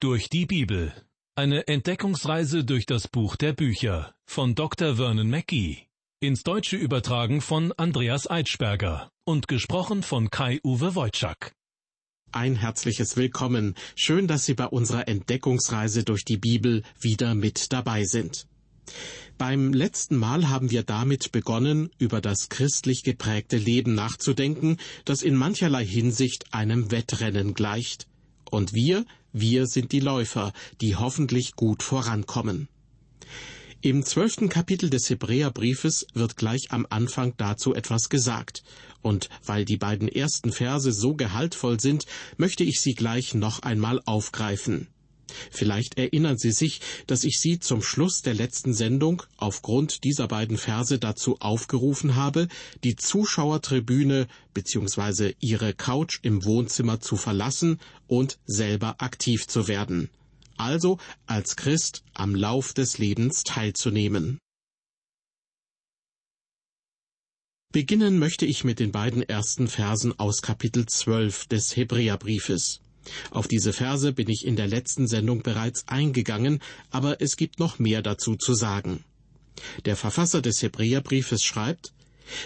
Durch die Bibel. Eine Entdeckungsreise durch das Buch der Bücher von Dr. Vernon Mackey. Ins Deutsche übertragen von Andreas Eitschberger und gesprochen von Kai-Uwe Wojczak. Ein herzliches Willkommen. Schön, dass Sie bei unserer Entdeckungsreise durch die Bibel wieder mit dabei sind. Beim letzten Mal haben wir damit begonnen, über das christlich geprägte Leben nachzudenken, das in mancherlei Hinsicht einem Wettrennen gleicht. Und wir, wir sind die Läufer, die hoffentlich gut vorankommen. Im zwölften Kapitel des Hebräerbriefes wird gleich am Anfang dazu etwas gesagt. Und weil die beiden ersten Verse so gehaltvoll sind, möchte ich sie gleich noch einmal aufgreifen. Vielleicht erinnern Sie sich, dass ich Sie zum Schluss der letzten Sendung aufgrund dieser beiden Verse dazu aufgerufen habe, die Zuschauertribüne bzw. Ihre Couch im Wohnzimmer zu verlassen und selber aktiv zu werden. Also als Christ am Lauf des Lebens teilzunehmen. Beginnen möchte ich mit den beiden ersten Versen aus Kapitel 12 des Hebräerbriefes. Auf diese Verse bin ich in der letzten Sendung bereits eingegangen, aber es gibt noch mehr dazu zu sagen. Der Verfasser des Hebräerbriefes schreibt,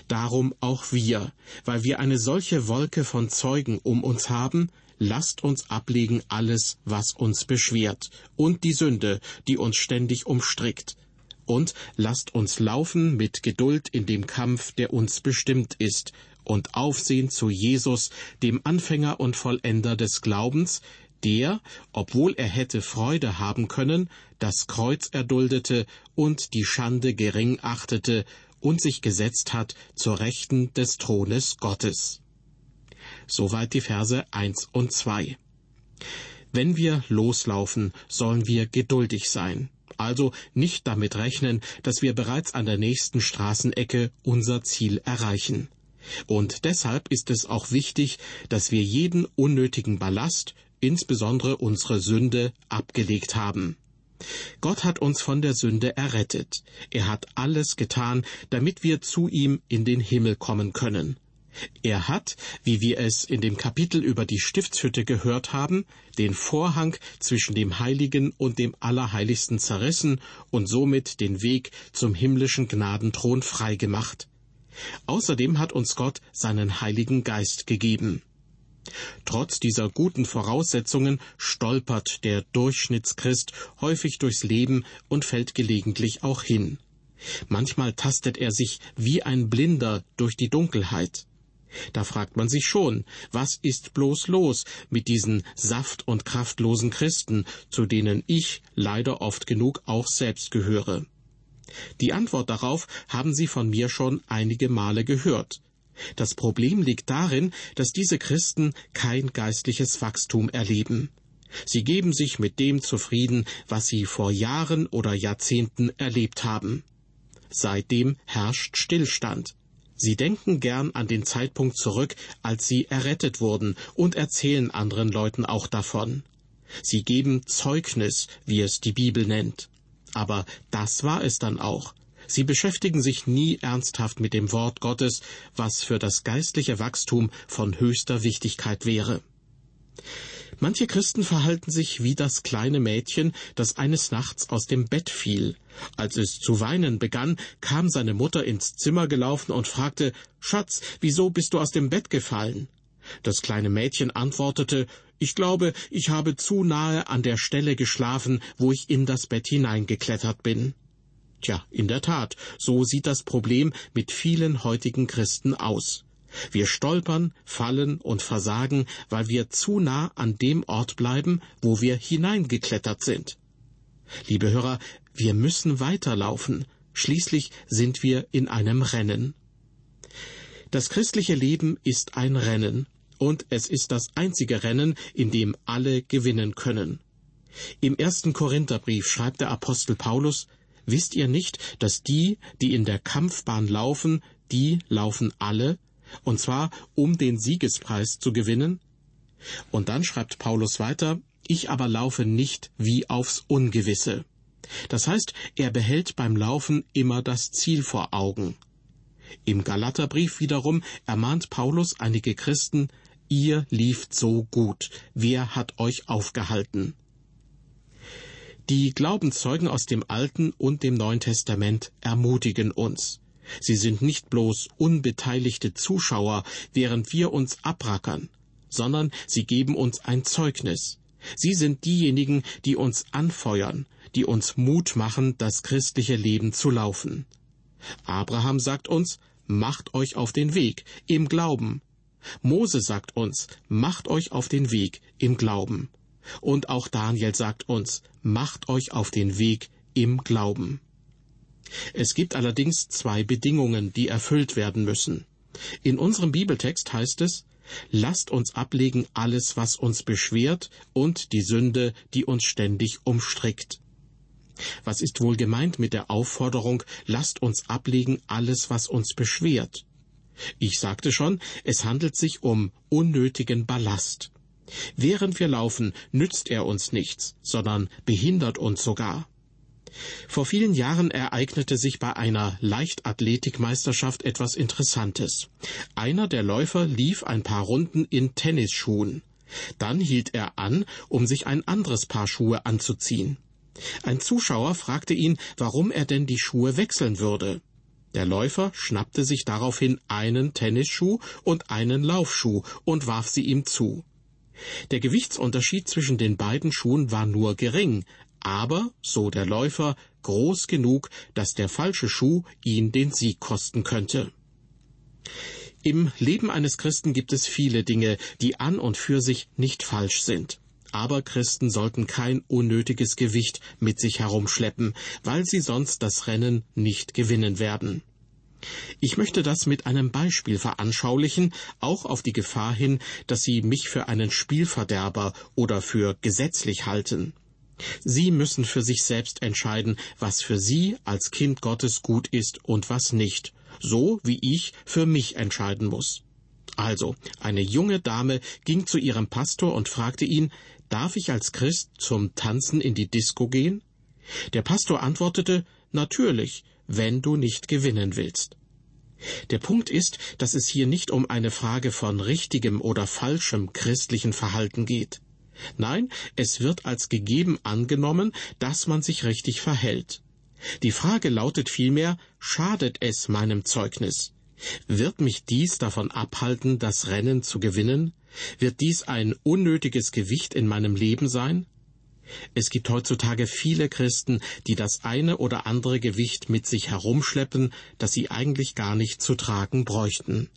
Darum auch wir, weil wir eine solche Wolke von Zeugen um uns haben, lasst uns ablegen alles, was uns beschwert, und die Sünde, die uns ständig umstrickt. Und lasst uns laufen mit Geduld in dem Kampf, der uns bestimmt ist, und Aufsehen zu Jesus, dem Anfänger und Vollender des Glaubens, der, obwohl er hätte Freude haben können, das Kreuz erduldete und die Schande gering achtete und sich gesetzt hat zur Rechten des Thrones Gottes. Soweit die Verse eins und zwei. Wenn wir loslaufen, sollen wir geduldig sein. Also nicht damit rechnen, dass wir bereits an der nächsten Straßenecke unser Ziel erreichen. Und deshalb ist es auch wichtig, dass wir jeden unnötigen Ballast, insbesondere unsere Sünde, abgelegt haben. Gott hat uns von der Sünde errettet. Er hat alles getan, damit wir zu ihm in den Himmel kommen können. Er hat, wie wir es in dem Kapitel über die Stiftshütte gehört haben, den Vorhang zwischen dem Heiligen und dem Allerheiligsten zerrissen und somit den Weg zum himmlischen Gnadenthron freigemacht. Außerdem hat uns Gott seinen Heiligen Geist gegeben. Trotz dieser guten Voraussetzungen stolpert der Durchschnittschrist häufig durchs Leben und fällt gelegentlich auch hin. Manchmal tastet er sich wie ein Blinder durch die Dunkelheit. Da fragt man sich schon, was ist bloß los mit diesen saft- und kraftlosen Christen, zu denen ich leider oft genug auch selbst gehöre. Die Antwort darauf haben Sie von mir schon einige Male gehört. Das Problem liegt darin, dass diese Christen kein geistliches Wachstum erleben. Sie geben sich mit dem zufrieden, was sie vor Jahren oder Jahrzehnten erlebt haben. Seitdem herrscht Stillstand. Sie denken gern an den Zeitpunkt zurück, als sie errettet wurden, und erzählen anderen Leuten auch davon. Sie geben Zeugnis, wie es die Bibel nennt. Aber das war es dann auch. Sie beschäftigen sich nie ernsthaft mit dem Wort Gottes, was für das geistliche Wachstum von höchster Wichtigkeit wäre. Manche Christen verhalten sich wie das kleine Mädchen, das eines Nachts aus dem Bett fiel. Als es zu weinen begann, kam seine Mutter ins Zimmer gelaufen und fragte Schatz, wieso bist du aus dem Bett gefallen? Das kleine Mädchen antwortete Ich glaube, ich habe zu nahe an der Stelle geschlafen, wo ich in das Bett hineingeklettert bin. Tja, in der Tat, so sieht das Problem mit vielen heutigen Christen aus. Wir stolpern, fallen und versagen, weil wir zu nah an dem Ort bleiben, wo wir hineingeklettert sind. Liebe Hörer, wir müssen weiterlaufen. Schließlich sind wir in einem Rennen. Das christliche Leben ist ein Rennen, und es ist das einzige Rennen, in dem alle gewinnen können. Im ersten Korintherbrief schreibt der Apostel Paulus, Wisst ihr nicht, dass die, die in der Kampfbahn laufen, die laufen alle, und zwar um den Siegespreis zu gewinnen? Und dann schreibt Paulus weiter, ich aber laufe nicht wie aufs Ungewisse. Das heißt, er behält beim Laufen immer das Ziel vor Augen. Im Galaterbrief wiederum ermahnt Paulus einige Christen, ihr lieft so gut, wer hat euch aufgehalten? Die Glaubenszeugen aus dem Alten und dem Neuen Testament ermutigen uns. Sie sind nicht bloß unbeteiligte Zuschauer, während wir uns abrackern, sondern sie geben uns ein Zeugnis. Sie sind diejenigen, die uns anfeuern, die uns Mut machen, das christliche Leben zu laufen. Abraham sagt uns, macht euch auf den Weg im Glauben. Mose sagt uns, macht euch auf den Weg im Glauben. Und auch Daniel sagt uns, macht euch auf den Weg im Glauben. Es gibt allerdings zwei Bedingungen, die erfüllt werden müssen. In unserem Bibeltext heißt es, lasst uns ablegen alles, was uns beschwert und die Sünde, die uns ständig umstrickt. Was ist wohl gemeint mit der Aufforderung, lasst uns ablegen alles, was uns beschwert? Ich sagte schon, es handelt sich um unnötigen Ballast. Während wir laufen, nützt er uns nichts, sondern behindert uns sogar. Vor vielen Jahren ereignete sich bei einer Leichtathletikmeisterschaft etwas Interessantes. Einer der Läufer lief ein paar Runden in Tennisschuhen. Dann hielt er an, um sich ein anderes Paar Schuhe anzuziehen. Ein Zuschauer fragte ihn, warum er denn die Schuhe wechseln würde. Der Läufer schnappte sich daraufhin einen Tennisschuh und einen Laufschuh und warf sie ihm zu. Der Gewichtsunterschied zwischen den beiden Schuhen war nur gering, aber, so der Läufer, groß genug, dass der falsche Schuh ihn den Sieg kosten könnte. Im Leben eines Christen gibt es viele Dinge, die an und für sich nicht falsch sind. Aber Christen sollten kein unnötiges Gewicht mit sich herumschleppen, weil sie sonst das Rennen nicht gewinnen werden. Ich möchte das mit einem Beispiel veranschaulichen, auch auf die Gefahr hin, dass Sie mich für einen Spielverderber oder für gesetzlich halten. Sie müssen für sich selbst entscheiden, was für Sie als Kind Gottes gut ist und was nicht, so wie ich für mich entscheiden muss. Also, eine junge Dame ging zu ihrem Pastor und fragte ihn, darf ich als Christ zum Tanzen in die Disco gehen? Der Pastor antwortete, natürlich, wenn du nicht gewinnen willst. Der Punkt ist, dass es hier nicht um eine Frage von richtigem oder falschem christlichen Verhalten geht. Nein, es wird als gegeben angenommen, dass man sich richtig verhält. Die Frage lautet vielmehr, schadet es meinem Zeugnis? Wird mich dies davon abhalten, das Rennen zu gewinnen? Wird dies ein unnötiges Gewicht in meinem Leben sein? Es gibt heutzutage viele Christen, die das eine oder andere Gewicht mit sich herumschleppen, das sie eigentlich gar nicht zu tragen bräuchten.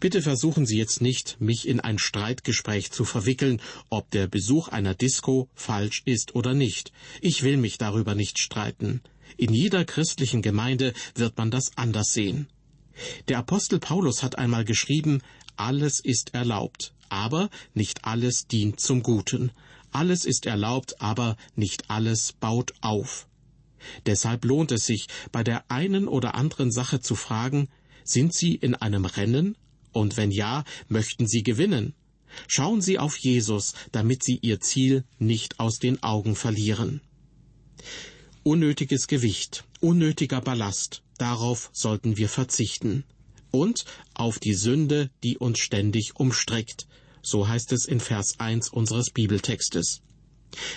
Bitte versuchen Sie jetzt nicht, mich in ein Streitgespräch zu verwickeln, ob der Besuch einer Disco falsch ist oder nicht. Ich will mich darüber nicht streiten. In jeder christlichen Gemeinde wird man das anders sehen. Der Apostel Paulus hat einmal geschrieben, alles ist erlaubt, aber nicht alles dient zum Guten. Alles ist erlaubt, aber nicht alles baut auf. Deshalb lohnt es sich, bei der einen oder anderen Sache zu fragen, sind Sie in einem Rennen? Und wenn ja, möchten Sie gewinnen? Schauen Sie auf Jesus, damit Sie Ihr Ziel nicht aus den Augen verlieren. Unnötiges Gewicht, unnötiger Ballast, darauf sollten wir verzichten. Und auf die Sünde, die uns ständig umstrickt, so heißt es in Vers 1 unseres Bibeltextes.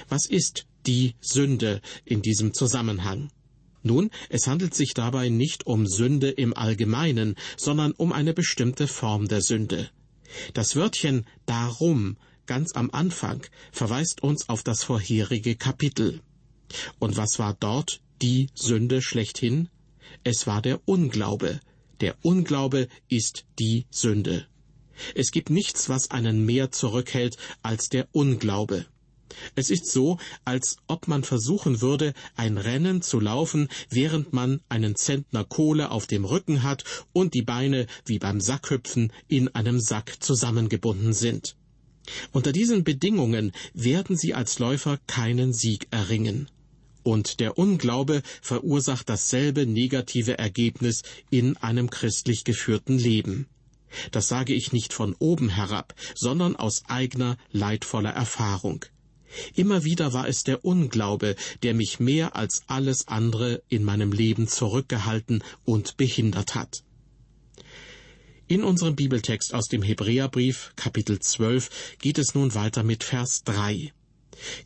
Was ist die Sünde in diesem Zusammenhang? Nun, es handelt sich dabei nicht um Sünde im Allgemeinen, sondern um eine bestimmte Form der Sünde. Das Wörtchen darum ganz am Anfang verweist uns auf das vorherige Kapitel. Und was war dort die Sünde schlechthin? Es war der Unglaube. Der Unglaube ist die Sünde. Es gibt nichts, was einen mehr zurückhält als der Unglaube. Es ist so, als ob man versuchen würde, ein Rennen zu laufen, während man einen Zentner Kohle auf dem Rücken hat und die Beine wie beim Sackhüpfen in einem Sack zusammengebunden sind. Unter diesen Bedingungen werden sie als Läufer keinen Sieg erringen. Und der Unglaube verursacht dasselbe negative Ergebnis in einem christlich geführten Leben. Das sage ich nicht von oben herab, sondern aus eigener leidvoller Erfahrung. Immer wieder war es der Unglaube, der mich mehr als alles andere in meinem Leben zurückgehalten und behindert hat. In unserem Bibeltext aus dem Hebräerbrief Kapitel 12 geht es nun weiter mit Vers 3.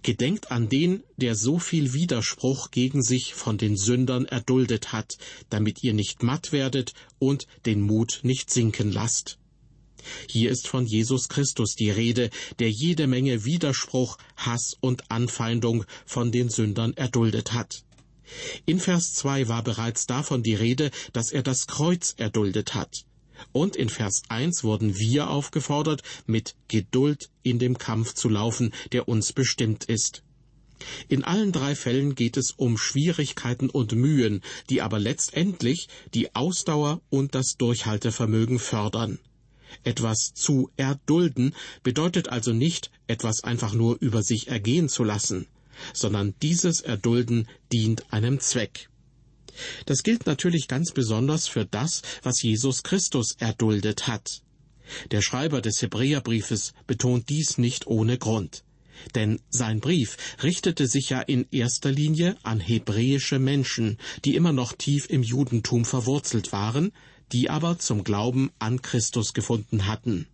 Gedenkt an den, der so viel Widerspruch gegen sich von den Sündern erduldet hat, damit ihr nicht matt werdet und den Mut nicht sinken lasst. Hier ist von Jesus Christus die Rede, der jede Menge Widerspruch, Hass und Anfeindung von den Sündern erduldet hat. In Vers 2 war bereits davon die Rede, dass er das Kreuz erduldet hat. Und in Vers 1 wurden wir aufgefordert, mit Geduld in dem Kampf zu laufen, der uns bestimmt ist. In allen drei Fällen geht es um Schwierigkeiten und Mühen, die aber letztendlich die Ausdauer und das Durchhaltevermögen fördern. Etwas zu erdulden bedeutet also nicht, etwas einfach nur über sich ergehen zu lassen, sondern dieses Erdulden dient einem Zweck. Das gilt natürlich ganz besonders für das, was Jesus Christus erduldet hat. Der Schreiber des Hebräerbriefes betont dies nicht ohne Grund. Denn sein Brief richtete sich ja in erster Linie an hebräische Menschen, die immer noch tief im Judentum verwurzelt waren, die aber zum Glauben an Christus gefunden hatten.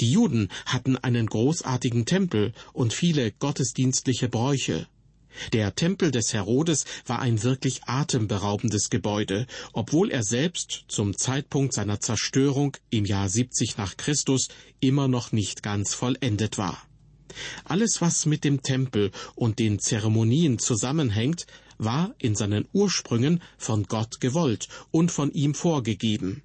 Die Juden hatten einen großartigen Tempel und viele gottesdienstliche Bräuche. Der Tempel des Herodes war ein wirklich atemberaubendes Gebäude, obwohl er selbst zum Zeitpunkt seiner Zerstörung im Jahr 70 nach Christus immer noch nicht ganz vollendet war. Alles, was mit dem Tempel und den Zeremonien zusammenhängt, war in seinen Ursprüngen von Gott gewollt und von ihm vorgegeben.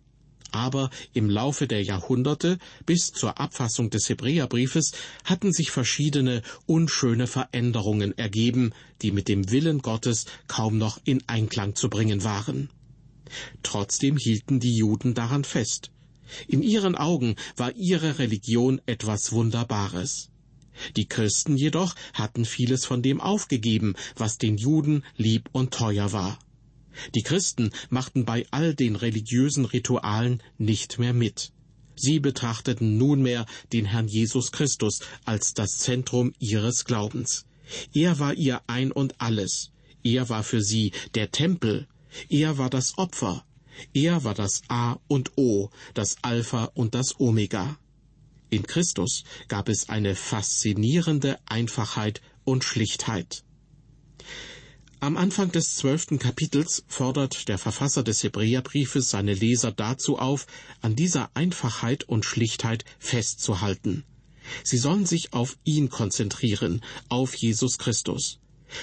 Aber im Laufe der Jahrhunderte bis zur Abfassung des Hebräerbriefes hatten sich verschiedene unschöne Veränderungen ergeben, die mit dem Willen Gottes kaum noch in Einklang zu bringen waren. Trotzdem hielten die Juden daran fest. In ihren Augen war ihre Religion etwas Wunderbares. Die Christen jedoch hatten vieles von dem aufgegeben, was den Juden lieb und teuer war. Die Christen machten bei all den religiösen Ritualen nicht mehr mit. Sie betrachteten nunmehr den Herrn Jesus Christus als das Zentrum ihres Glaubens. Er war ihr Ein und alles. Er war für sie der Tempel. Er war das Opfer. Er war das A und O, das Alpha und das Omega. In Christus gab es eine faszinierende Einfachheit und Schlichtheit. Am Anfang des zwölften Kapitels fordert der Verfasser des Hebräerbriefes seine Leser dazu auf, an dieser Einfachheit und Schlichtheit festzuhalten. Sie sollen sich auf ihn konzentrieren, auf Jesus Christus.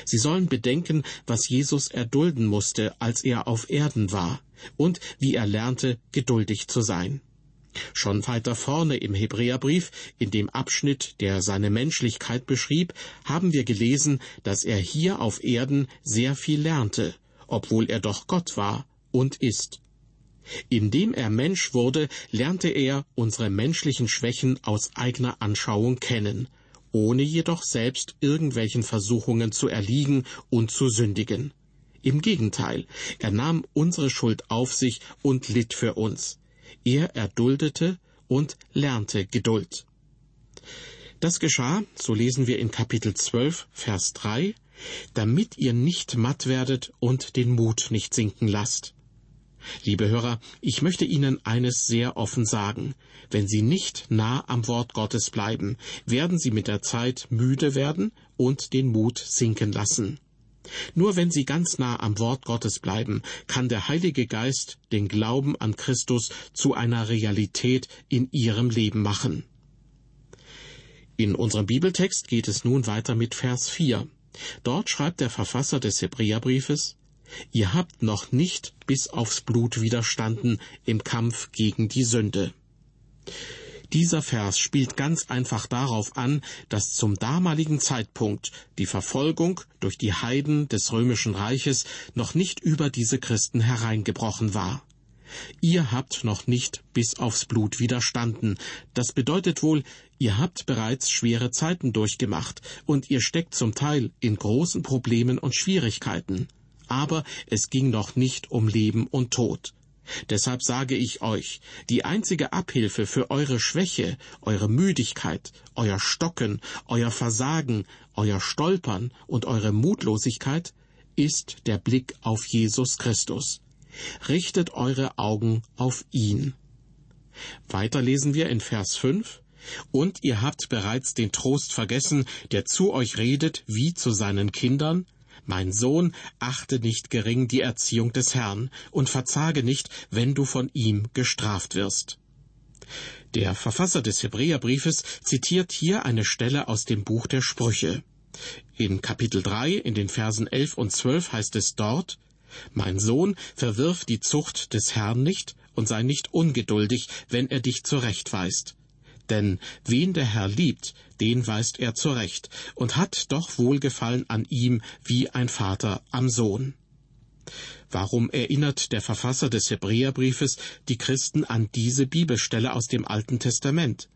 Sie sollen bedenken, was Jesus erdulden musste, als er auf Erden war, und wie er lernte, geduldig zu sein. Schon weiter vorne im Hebräerbrief, in dem Abschnitt, der seine Menschlichkeit beschrieb, haben wir gelesen, dass er hier auf Erden sehr viel lernte, obwohl er doch Gott war und ist. Indem er Mensch wurde, lernte er unsere menschlichen Schwächen aus eigener Anschauung kennen, ohne jedoch selbst irgendwelchen Versuchungen zu erliegen und zu sündigen. Im Gegenteil, er nahm unsere Schuld auf sich und litt für uns. Er erduldete und lernte Geduld. Das geschah, so lesen wir in Kapitel 12, Vers 3, damit ihr nicht matt werdet und den Mut nicht sinken lasst. Liebe Hörer, ich möchte Ihnen eines sehr offen sagen. Wenn Sie nicht nah am Wort Gottes bleiben, werden Sie mit der Zeit müde werden und den Mut sinken lassen. Nur wenn Sie ganz nah am Wort Gottes bleiben, kann der Heilige Geist den Glauben an Christus zu einer Realität in Ihrem Leben machen. In unserem Bibeltext geht es nun weiter mit Vers 4. Dort schreibt der Verfasser des Hebräerbriefes, Ihr habt noch nicht bis aufs Blut widerstanden im Kampf gegen die Sünde. Dieser Vers spielt ganz einfach darauf an, dass zum damaligen Zeitpunkt die Verfolgung durch die Heiden des römischen Reiches noch nicht über diese Christen hereingebrochen war. Ihr habt noch nicht bis aufs Blut widerstanden. Das bedeutet wohl, ihr habt bereits schwere Zeiten durchgemacht und ihr steckt zum Teil in großen Problemen und Schwierigkeiten. Aber es ging noch nicht um Leben und Tod. Deshalb sage ich euch, die einzige Abhilfe für eure Schwäche, eure Müdigkeit, euer Stocken, euer Versagen, euer Stolpern und eure Mutlosigkeit ist der Blick auf Jesus Christus. Richtet eure Augen auf ihn. Weiter lesen wir in Vers 5, Und ihr habt bereits den Trost vergessen, der zu euch redet wie zu seinen Kindern? Mein Sohn, achte nicht gering die Erziehung des Herrn und verzage nicht, wenn du von ihm gestraft wirst. Der Verfasser des Hebräerbriefes zitiert hier eine Stelle aus dem Buch der Sprüche. In Kapitel 3 in den Versen 11 und 12 heißt es dort, Mein Sohn, verwirf die Zucht des Herrn nicht und sei nicht ungeduldig, wenn er dich zurechtweist. Denn wen der Herr liebt, den weist er zurecht und hat doch Wohlgefallen an ihm wie ein Vater am Sohn. Warum erinnert der Verfasser des Hebräerbriefes die Christen an diese Bibelstelle aus dem Alten Testament?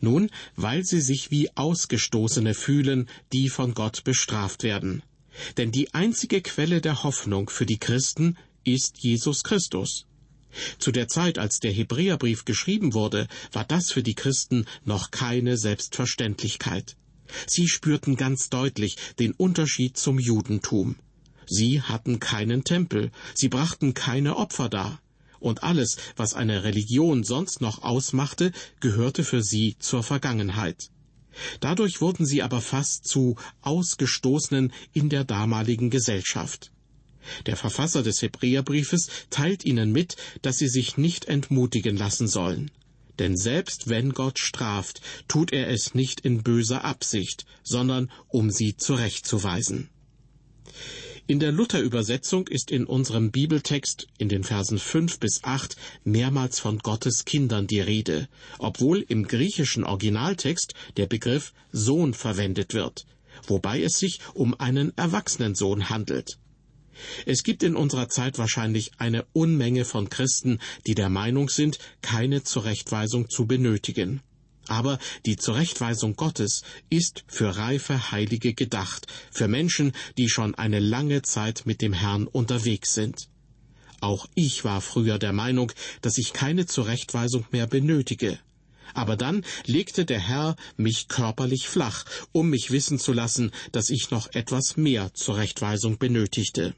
Nun, weil sie sich wie Ausgestoßene fühlen, die von Gott bestraft werden. Denn die einzige Quelle der Hoffnung für die Christen ist Jesus Christus. Zu der Zeit, als der Hebräerbrief geschrieben wurde, war das für die Christen noch keine Selbstverständlichkeit. Sie spürten ganz deutlich den Unterschied zum Judentum. Sie hatten keinen Tempel, sie brachten keine Opfer dar, und alles, was eine Religion sonst noch ausmachte, gehörte für sie zur Vergangenheit. Dadurch wurden sie aber fast zu Ausgestoßenen in der damaligen Gesellschaft. Der Verfasser des Hebräerbriefes teilt ihnen mit, dass sie sich nicht entmutigen lassen sollen. Denn selbst wenn Gott straft, tut er es nicht in böser Absicht, sondern um sie zurechtzuweisen. In der Luther-Übersetzung ist in unserem Bibeltext in den Versen fünf bis acht mehrmals von Gottes Kindern die Rede, obwohl im griechischen Originaltext der Begriff Sohn verwendet wird, wobei es sich um einen Erwachsenensohn handelt. Es gibt in unserer Zeit wahrscheinlich eine Unmenge von Christen, die der Meinung sind, keine Zurechtweisung zu benötigen. Aber die Zurechtweisung Gottes ist für reife Heilige gedacht, für Menschen, die schon eine lange Zeit mit dem Herrn unterwegs sind. Auch ich war früher der Meinung, dass ich keine Zurechtweisung mehr benötige. Aber dann legte der Herr mich körperlich flach, um mich wissen zu lassen, dass ich noch etwas mehr Zurechtweisung benötigte.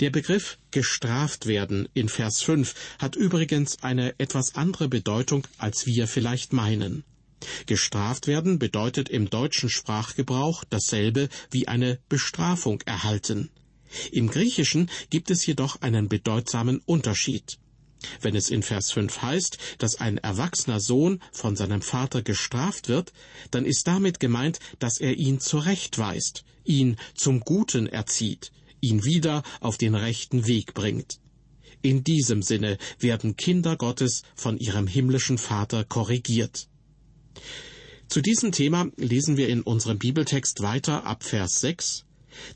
Der Begriff gestraft werden in Vers 5 hat übrigens eine etwas andere Bedeutung, als wir vielleicht meinen. Gestraft werden bedeutet im deutschen Sprachgebrauch dasselbe wie eine Bestrafung erhalten. Im Griechischen gibt es jedoch einen bedeutsamen Unterschied. Wenn es in Vers 5 heißt, dass ein erwachsener Sohn von seinem Vater gestraft wird, dann ist damit gemeint, dass er ihn zurechtweist, ihn zum Guten erzieht, ihn wieder auf den rechten Weg bringt. In diesem Sinne werden Kinder Gottes von ihrem himmlischen Vater korrigiert. Zu diesem Thema lesen wir in unserem Bibeltext weiter ab Vers 6.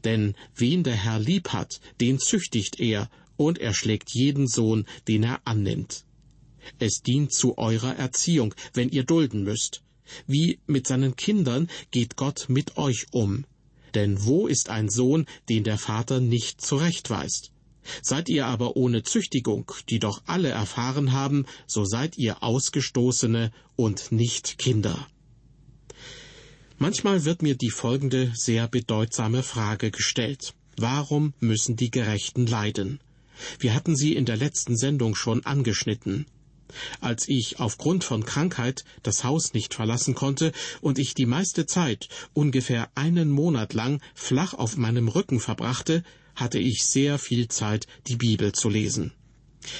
Denn wen der Herr lieb hat, den züchtigt er, und er schlägt jeden Sohn, den er annimmt. Es dient zu eurer Erziehung, wenn ihr dulden müsst. Wie mit seinen Kindern geht Gott mit euch um. Denn wo ist ein Sohn, den der Vater nicht zurechtweist? Seid ihr aber ohne Züchtigung, die doch alle erfahren haben, so seid ihr Ausgestoßene und nicht Kinder. Manchmal wird mir die folgende sehr bedeutsame Frage gestellt. Warum müssen die Gerechten leiden? Wir hatten sie in der letzten Sendung schon angeschnitten. Als ich aufgrund von Krankheit das Haus nicht verlassen konnte und ich die meiste Zeit, ungefähr einen Monat lang, flach auf meinem Rücken verbrachte, hatte ich sehr viel Zeit, die Bibel zu lesen.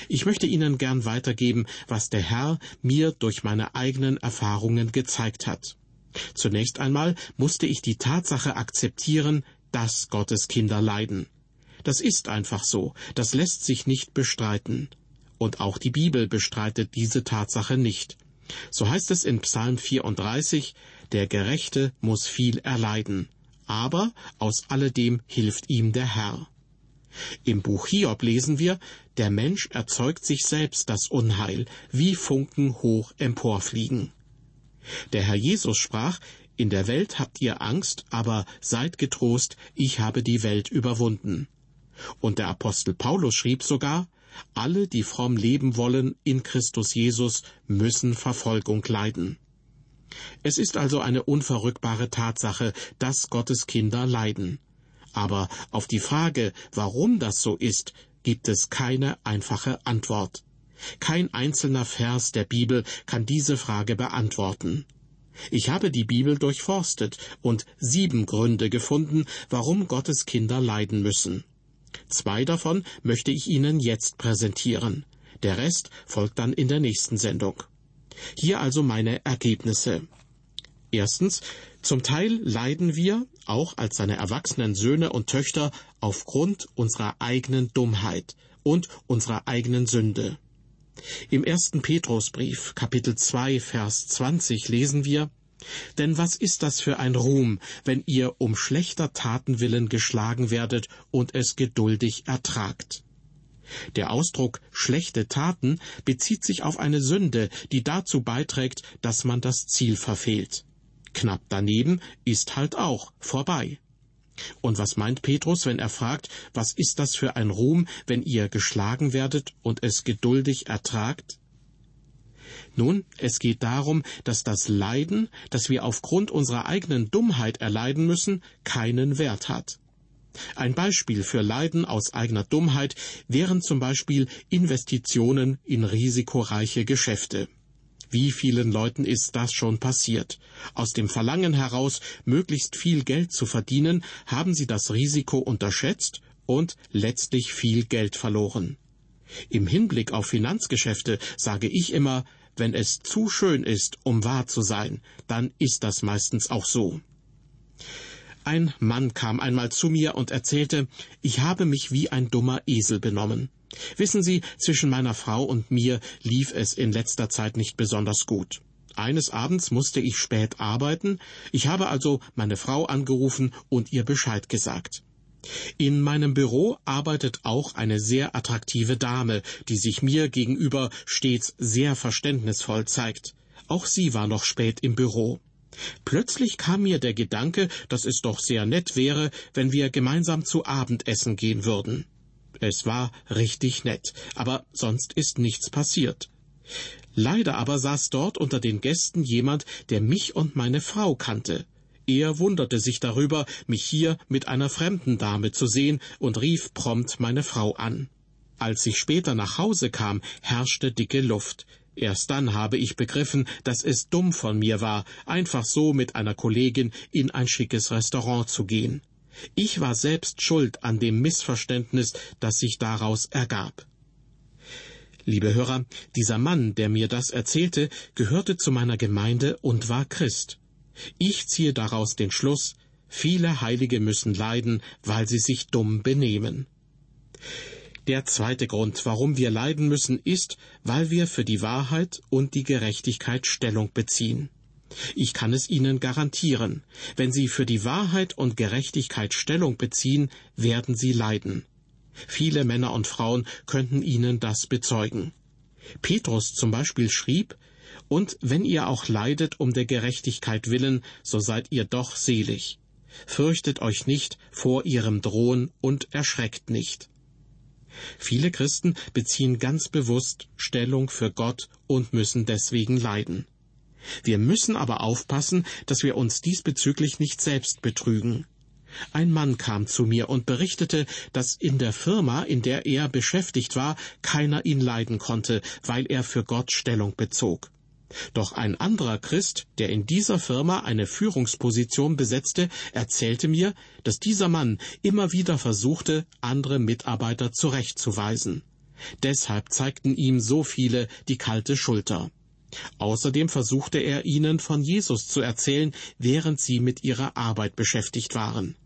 Ich möchte Ihnen gern weitergeben, was der Herr mir durch meine eigenen Erfahrungen gezeigt hat. Zunächst einmal musste ich die Tatsache akzeptieren, dass Gottes Kinder leiden. Das ist einfach so, das lässt sich nicht bestreiten. Und auch die Bibel bestreitet diese Tatsache nicht. So heißt es in Psalm 34, der Gerechte muss viel erleiden, aber aus alledem hilft ihm der Herr. Im Buch Hiob lesen wir, der Mensch erzeugt sich selbst das Unheil, wie Funken hoch emporfliegen. Der Herr Jesus sprach, in der Welt habt ihr Angst, aber seid getrost, ich habe die Welt überwunden. Und der Apostel Paulus schrieb sogar, alle, die fromm leben wollen in Christus Jesus, müssen Verfolgung leiden. Es ist also eine unverrückbare Tatsache, dass Gottes Kinder leiden. Aber auf die Frage, warum das so ist, gibt es keine einfache Antwort. Kein einzelner Vers der Bibel kann diese Frage beantworten. Ich habe die Bibel durchforstet und sieben Gründe gefunden, warum Gottes Kinder leiden müssen. Zwei davon möchte ich Ihnen jetzt präsentieren. Der Rest folgt dann in der nächsten Sendung. Hier also meine Ergebnisse. Erstens, zum Teil leiden wir, auch als seine erwachsenen Söhne und Töchter, aufgrund unserer eigenen Dummheit und unserer eigenen Sünde. Im ersten Petrusbrief, Kapitel 2, Vers 20 lesen wir, denn was ist das für ein Ruhm, wenn ihr um schlechter Taten willen geschlagen werdet und es geduldig ertragt? Der Ausdruck schlechte Taten bezieht sich auf eine Sünde, die dazu beiträgt, dass man das Ziel verfehlt. Knapp daneben ist halt auch vorbei. Und was meint Petrus, wenn er fragt, was ist das für ein Ruhm, wenn ihr geschlagen werdet und es geduldig ertragt? Nun, es geht darum, dass das Leiden, das wir aufgrund unserer eigenen Dummheit erleiden müssen, keinen Wert hat. Ein Beispiel für Leiden aus eigener Dummheit wären zum Beispiel Investitionen in risikoreiche Geschäfte. Wie vielen Leuten ist das schon passiert? Aus dem Verlangen heraus, möglichst viel Geld zu verdienen, haben sie das Risiko unterschätzt und letztlich viel Geld verloren. Im Hinblick auf Finanzgeschäfte sage ich immer, wenn es zu schön ist, um wahr zu sein, dann ist das meistens auch so. Ein Mann kam einmal zu mir und erzählte, ich habe mich wie ein dummer Esel benommen. Wissen Sie, zwischen meiner Frau und mir lief es in letzter Zeit nicht besonders gut. Eines Abends musste ich spät arbeiten, ich habe also meine Frau angerufen und ihr Bescheid gesagt. In meinem Büro arbeitet auch eine sehr attraktive Dame, die sich mir gegenüber stets sehr verständnisvoll zeigt. Auch sie war noch spät im Büro. Plötzlich kam mir der Gedanke, dass es doch sehr nett wäre, wenn wir gemeinsam zu Abendessen gehen würden. Es war richtig nett, aber sonst ist nichts passiert. Leider aber saß dort unter den Gästen jemand, der mich und meine Frau kannte. Er wunderte sich darüber, mich hier mit einer fremden Dame zu sehen und rief prompt meine Frau an. Als ich später nach Hause kam, herrschte dicke Luft. Erst dann habe ich begriffen, dass es dumm von mir war, einfach so mit einer Kollegin in ein schickes Restaurant zu gehen. Ich war selbst schuld an dem Missverständnis, das sich daraus ergab. Liebe Hörer, dieser Mann, der mir das erzählte, gehörte zu meiner Gemeinde und war Christ. Ich ziehe daraus den Schluss, viele Heilige müssen leiden, weil sie sich dumm benehmen. Der zweite Grund, warum wir leiden müssen, ist, weil wir für die Wahrheit und die Gerechtigkeit Stellung beziehen. Ich kann es Ihnen garantieren, wenn Sie für die Wahrheit und Gerechtigkeit Stellung beziehen, werden Sie leiden. Viele Männer und Frauen könnten Ihnen das bezeugen. Petrus zum Beispiel schrieb, und wenn ihr auch leidet um der Gerechtigkeit willen, so seid ihr doch selig. Fürchtet euch nicht vor ihrem Drohen und erschreckt nicht. Viele Christen beziehen ganz bewusst Stellung für Gott und müssen deswegen leiden. Wir müssen aber aufpassen, dass wir uns diesbezüglich nicht selbst betrügen. Ein Mann kam zu mir und berichtete, dass in der Firma, in der er beschäftigt war, keiner ihn leiden konnte, weil er für Gott Stellung bezog. Doch ein anderer Christ, der in dieser Firma eine Führungsposition besetzte, erzählte mir, dass dieser Mann immer wieder versuchte, andere Mitarbeiter zurechtzuweisen. Deshalb zeigten ihm so viele die kalte Schulter. Außerdem versuchte er ihnen von Jesus zu erzählen, während sie mit ihrer Arbeit beschäftigt waren.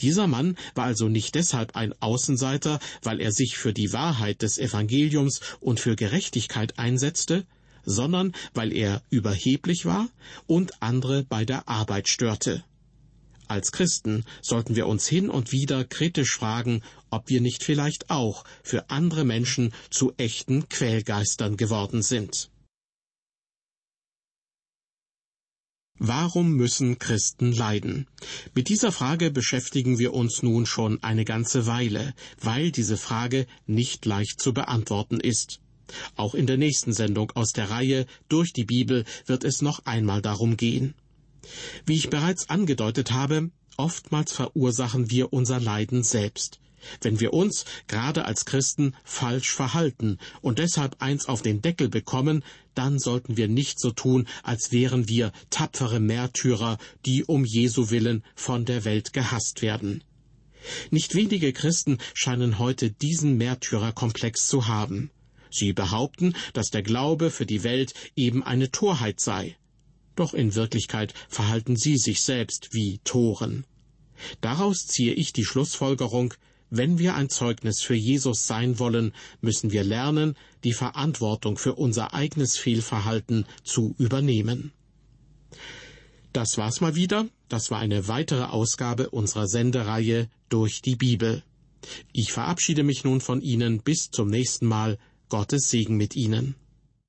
Dieser Mann war also nicht deshalb ein Außenseiter, weil er sich für die Wahrheit des Evangeliums und für Gerechtigkeit einsetzte, sondern weil er überheblich war und andere bei der Arbeit störte. Als Christen sollten wir uns hin und wieder kritisch fragen, ob wir nicht vielleicht auch für andere Menschen zu echten Quälgeistern geworden sind. Warum müssen Christen leiden? Mit dieser Frage beschäftigen wir uns nun schon eine ganze Weile, weil diese Frage nicht leicht zu beantworten ist. Auch in der nächsten Sendung aus der Reihe Durch die Bibel wird es noch einmal darum gehen. Wie ich bereits angedeutet habe, oftmals verursachen wir unser Leiden selbst. Wenn wir uns, gerade als Christen, falsch verhalten und deshalb eins auf den Deckel bekommen, dann sollten wir nicht so tun, als wären wir tapfere Märtyrer, die um Jesu willen von der Welt gehasst werden. Nicht wenige Christen scheinen heute diesen Märtyrerkomplex zu haben. Sie behaupten, dass der Glaube für die Welt eben eine Torheit sei. Doch in Wirklichkeit verhalten sie sich selbst wie Toren. Daraus ziehe ich die Schlussfolgerung, wenn wir ein Zeugnis für Jesus sein wollen, müssen wir lernen, die Verantwortung für unser eigenes Fehlverhalten zu übernehmen. Das war's mal wieder. Das war eine weitere Ausgabe unserer Sendereihe durch die Bibel. Ich verabschiede mich nun von Ihnen bis zum nächsten Mal. Gottes Segen mit Ihnen.